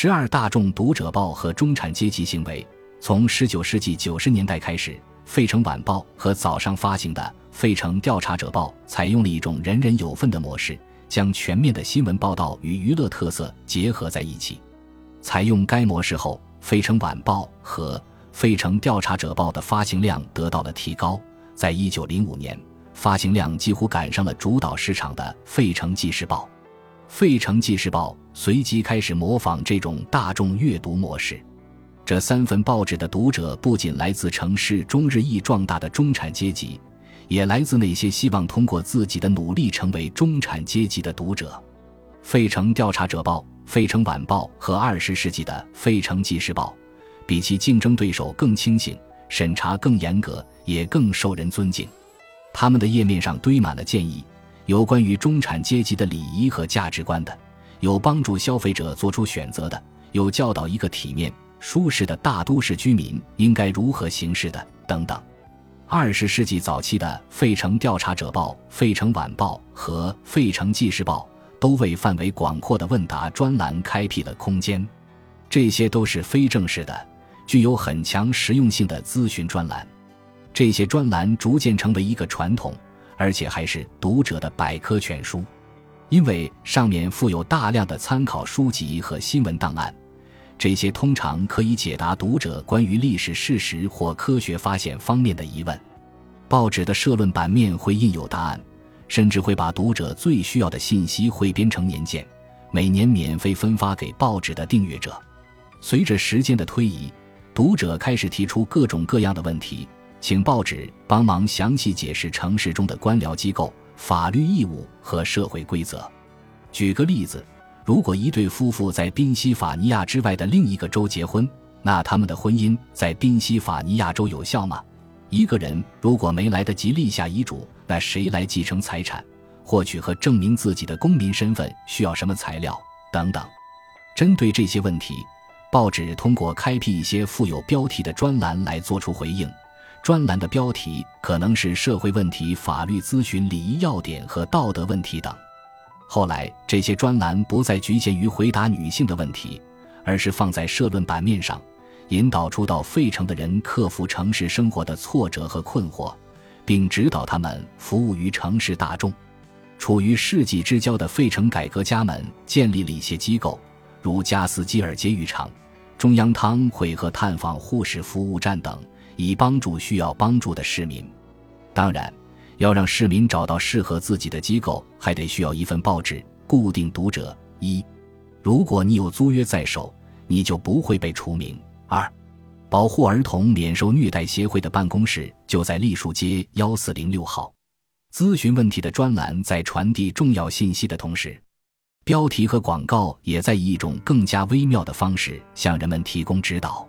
十二大众读者报和中产阶级行为。从十九世纪九十年代开始，《费城晚报》和早上发行的《费城调查者报》采用了一种人人有份的模式，将全面的新闻报道与娱乐特色结合在一起。采用该模式后，《费城晚报》和《费城调查者报》的发行量得到了提高。在一九零五年，发行量几乎赶上了主导市场的《费城纪事报》。《费城纪事报》随即开始模仿这种大众阅读模式。这三份报纸的读者不仅来自城市中日益壮大的中产阶级，也来自那些希望通过自己的努力成为中产阶级的读者。费城调查者报、费城晚报和二十世纪的费城纪事报，比其竞争对手更清醒，审查更严格，也更受人尊敬。他们的页面上堆满了建议，有关于中产阶级的礼仪和价值观的，有帮助消费者做出选择的，有教导一个体面。舒适的大都市居民应该如何行事的等等。二十世纪早期的《费城调查者报》《费城晚报》和《费城纪事报》都为范围广阔的问答专栏开辟了空间。这些都是非正式的、具有很强实用性的咨询专栏。这些专栏逐渐成为一个传统，而且还是读者的百科全书，因为上面附有大量的参考书籍和新闻档案。这些通常可以解答读者关于历史事实或科学发现方面的疑问。报纸的社论版面会印有答案，甚至会把读者最需要的信息汇编成年鉴，每年免费分发给报纸的订阅者。随着时间的推移，读者开始提出各种各样的问题，请报纸帮忙详细解释城市中的官僚机构、法律义务和社会规则。举个例子。如果一对夫妇在宾夕法尼亚之外的另一个州结婚，那他们的婚姻在宾夕法尼亚州有效吗？一个人如果没来得及立下遗嘱，那谁来继承财产？获取和证明自己的公民身份需要什么材料？等等。针对这些问题，报纸通过开辟一些富有标题的专栏来做出回应。专栏的标题可能是社会问题、法律咨询、礼仪要点和道德问题等。后来，这些专栏不再局限于回答女性的问题，而是放在社论版面上，引导出到费城的人克服城市生活的挫折和困惑，并指导他们服务于城市大众。处于世纪之交的费城改革家们建立了一些机构，如加斯基尔监狱场、中央汤会和探访护士服务站等，以帮助需要帮助的市民。当然。要让市民找到适合自己的机构，还得需要一份报纸、固定读者。一，如果你有租约在手，你就不会被除名。二，保护儿童免受虐待协会的办公室就在栗树街幺四零六号。咨询问题的专栏在传递重要信息的同时，标题和广告也在以一种更加微妙的方式向人们提供指导。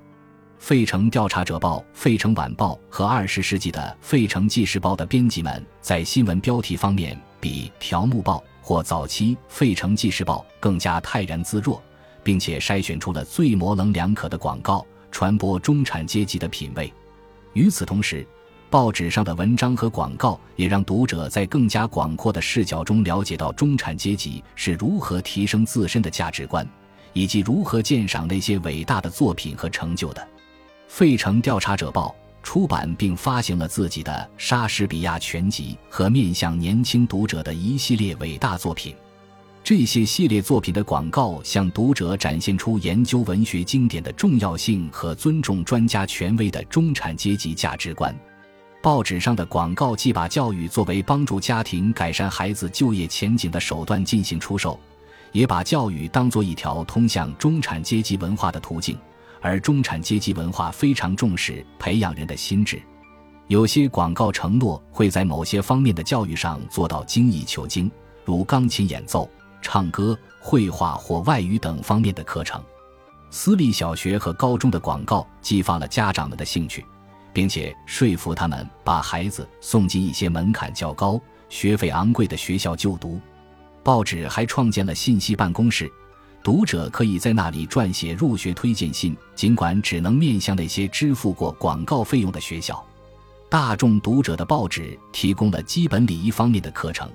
费城调查者报、费城晚报和二十世纪的费城纪事报的编辑们在新闻标题方面比条目报或早期费城纪事报更加泰然自若，并且筛选出了最模棱两可的广告，传播中产阶级的品味。与此同时，报纸上的文章和广告也让读者在更加广阔的视角中了解到中产阶级是如何提升自身的价值观，以及如何鉴赏那些伟大的作品和成就的。费城调查者报出版并发行了自己的《莎士比亚全集》和面向年轻读者的一系列伟大作品。这些系列作品的广告向读者展现出研究文学经典的重要性和尊重专家权威的中产阶级价值观。报纸上的广告既把教育作为帮助家庭改善孩子就业前景的手段进行出售，也把教育当作一条通向中产阶级文化的途径。而中产阶级文化非常重视培养人的心智，有些广告承诺会在某些方面的教育上做到精益求精，如钢琴演奏、唱歌、绘画或外语等方面的课程。私立小学和高中的广告激发了家长们的兴趣，并且说服他们把孩子送进一些门槛较高、学费昂贵的学校就读。报纸还创建了信息办公室。读者可以在那里撰写入学推荐信，尽管只能面向那些支付过广告费用的学校。大众读者的报纸提供了基本礼仪方面的课程，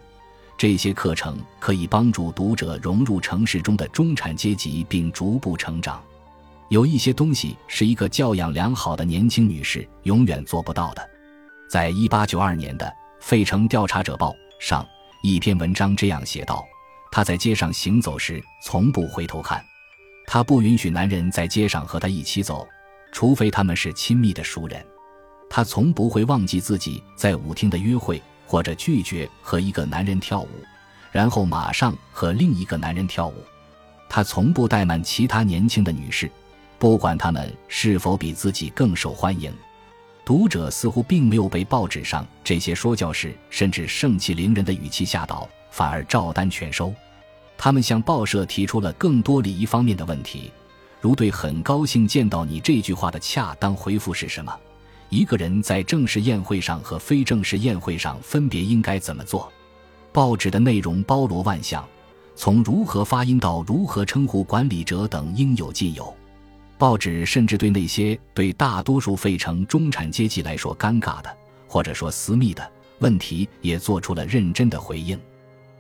这些课程可以帮助读者融入城市中的中产阶级，并逐步成长。有一些东西是一个教养良好的年轻女士永远做不到的。在一八九二年的《费城调查者报》上，一篇文章这样写道：“她在街上行走时从不回头看，她不允许男人在街上和她一起走，除非他们是亲密的熟人。她从不会忘记自己在舞厅的约会，或者拒绝和一个男人跳舞，然后马上和另一个男人跳舞。她从不怠慢其他年轻的女士。”不管他们是否比自己更受欢迎，读者似乎并没有被报纸上这些说教式甚至盛气凌人的语气吓倒，反而照单全收。他们向报社提出了更多礼仪方面的问题，如对“很高兴见到你”这句话的恰当回复是什么？一个人在正式宴会上和非正式宴会上分别应该怎么做？报纸的内容包罗万象，从如何发音到如何称呼管理者等应有尽有。报纸甚至对那些对大多数费城中产阶级来说尴尬的，或者说私密的问题，也做出了认真的回应。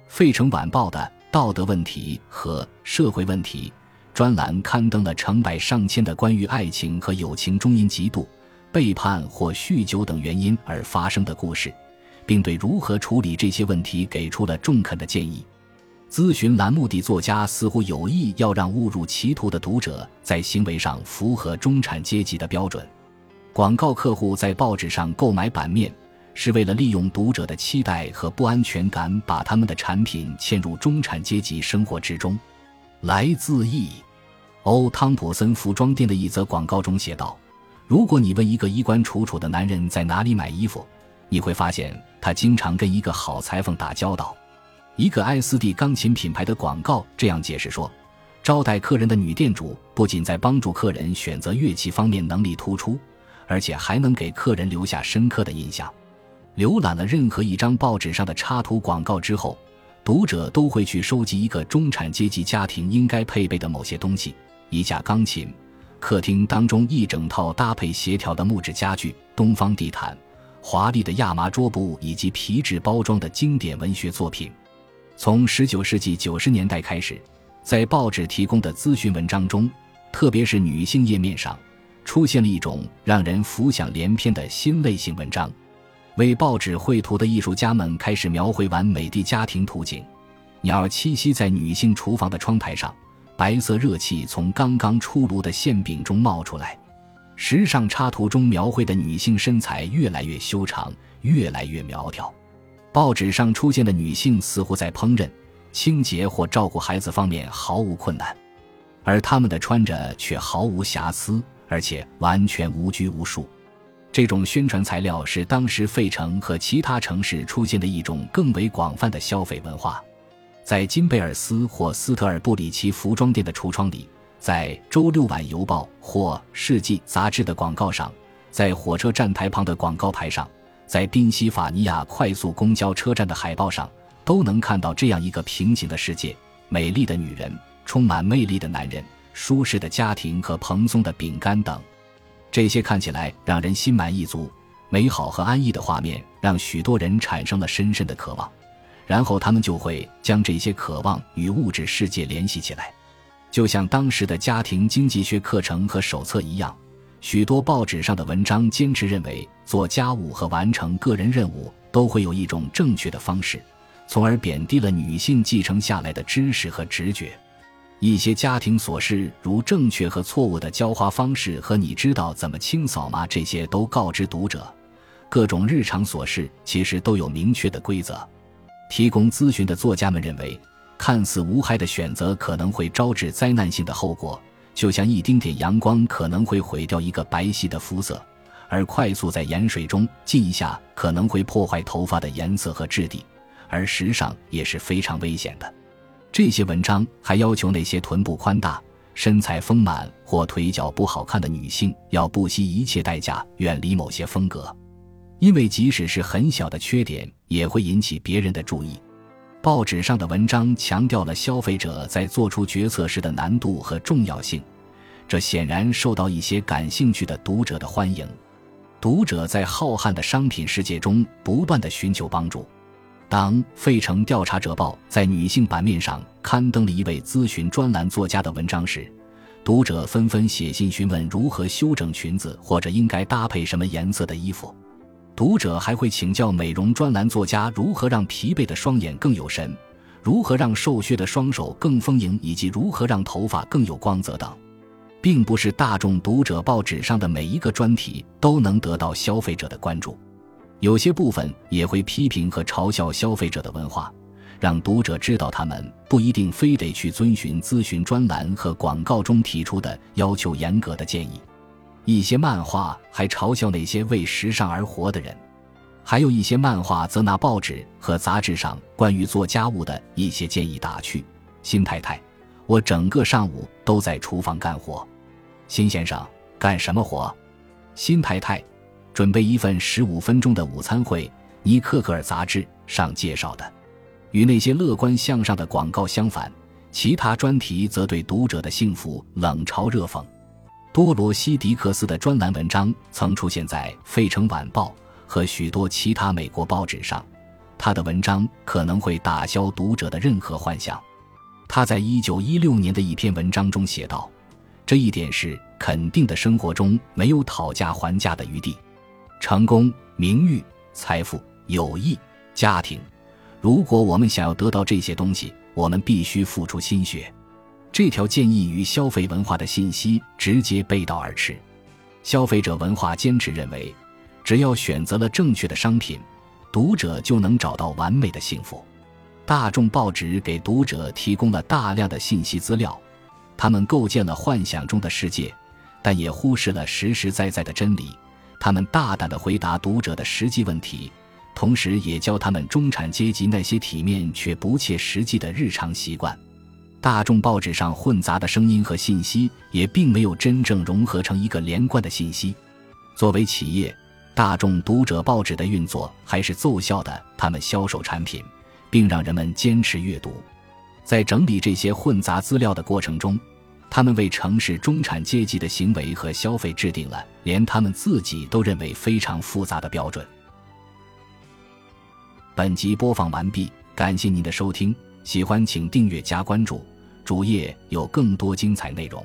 费城晚报的道德问题和社会问题专栏刊登了成百上千的关于爱情和友情中因嫉妒、背叛或酗酒等原因而发生的故事，并对如何处理这些问题给出了中肯的建议。咨询栏目的作家似乎有意要让误入歧途的读者在行为上符合中产阶级的标准。广告客户在报纸上购买版面，是为了利用读者的期待和不安全感，把他们的产品嵌入中产阶级生活之中。来自 E，欧汤普森服装店的一则广告中写道：“如果你问一个衣冠楚楚的男人在哪里买衣服，你会发现他经常跟一个好裁缝打交道。”一个 SD 钢琴品牌的广告这样解释说：“招待客人的女店主不仅在帮助客人选择乐器方面能力突出，而且还能给客人留下深刻的印象。”浏览了任何一张报纸上的插图广告之后，读者都会去收集一个中产阶级家庭应该配备的某些东西：一架钢琴、客厅当中一整套搭配协调的木质家具、东方地毯、华丽的亚麻桌布以及皮质包装的经典文学作品。从19世纪90年代开始，在报纸提供的咨询文章中，特别是女性页面上，出现了一种让人浮想联翩的新类型文章。为报纸绘图的艺术家们开始描绘完美的家庭图景：鸟栖息在女性厨房的窗台上，白色热气从刚刚出炉的馅饼中冒出来。时尚插图中描绘的女性身材越来越修长，越来越苗条。报纸上出现的女性似乎在烹饪、清洁或照顾孩子方面毫无困难，而她们的穿着却毫无瑕疵，而且完全无拘无束。这种宣传材料是当时费城和其他城市出现的一种更为广泛的消费文化。在金贝尔斯或斯特尔布里奇服装店的橱窗里，在周六晚邮报或世纪杂志的广告上，在火车站台旁的广告牌上。在宾夕法尼亚快速公交车站的海报上，都能看到这样一个平行的世界：美丽的女人、充满魅力的男人、舒适的家庭和蓬松的饼干等。这些看起来让人心满意足、美好和安逸的画面，让许多人产生了深深的渴望。然后他们就会将这些渴望与物质世界联系起来，就像当时的家庭经济学课程和手册一样。许多报纸上的文章坚持认为，做家务和完成个人任务都会有一种正确的方式，从而贬低了女性继承下来的知识和直觉。一些家庭琐事，如正确和错误的浇花方式和你知道怎么清扫吗？这些都告知读者。各种日常琐事其实都有明确的规则。提供咨询的作家们认为，看似无害的选择可能会招致灾难性的后果。就像一丁点阳光可能会毁掉一个白皙的肤色，而快速在盐水中浸一下可能会破坏头发的颜色和质地，而时尚也是非常危险的。这些文章还要求那些臀部宽大、身材丰满或腿脚不好看的女性要不惜一切代价远离某些风格，因为即使是很小的缺点也会引起别人的注意。报纸上的文章强调了消费者在做出决策时的难度和重要性，这显然受到一些感兴趣的读者的欢迎。读者在浩瀚的商品世界中不断的寻求帮助。当《费城调查者报》在女性版面上刊登了一位咨询专栏作家的文章时，读者纷纷写信询问如何修整裙子或者应该搭配什么颜色的衣服。读者还会请教美容专栏作家如何让疲惫的双眼更有神，如何让瘦削的双手更丰盈，以及如何让头发更有光泽等。并不是大众读者报纸上的每一个专题都能得到消费者的关注，有些部分也会批评和嘲笑消费者的文化，让读者知道他们不一定非得去遵循咨询专栏和广告中提出的要求严格的建议。一些漫画还嘲笑那些为时尚而活的人，还有一些漫画则拿报纸和杂志上关于做家务的一些建议打趣：“新太太，我整个上午都在厨房干活。”辛先生干什么活？辛太太准备一份十五分钟的午餐会。尼克克尔杂志上介绍的，与那些乐观向上的广告相反，其他专题则对读者的幸福冷嘲热讽。多罗西·迪克斯的专栏文章曾出现在《费城晚报》和许多其他美国报纸上。他的文章可能会打消读者的任何幻想。他在一九一六年的一篇文章中写道。这一点是肯定的，生活中没有讨价还价的余地。成功、名誉、财富、友谊、家庭，如果我们想要得到这些东西，我们必须付出心血。这条建议与消费文化的信息直接背道而驰。消费者文化坚持认为，只要选择了正确的商品，读者就能找到完美的幸福。大众报纸给读者提供了大量的信息资料。他们构建了幻想中的世界，但也忽视了实实在在的真理。他们大胆地回答读者的实际问题，同时也教他们中产阶级那些体面却不切实际的日常习惯。大众报纸上混杂的声音和信息也并没有真正融合成一个连贯的信息。作为企业，大众读者报纸的运作还是奏效的。他们销售产品，并让人们坚持阅读。在整理这些混杂资料的过程中，他们为城市中产阶级的行为和消费制定了连他们自己都认为非常复杂的标准。本集播放完毕，感谢您的收听，喜欢请订阅加关注，主页有更多精彩内容。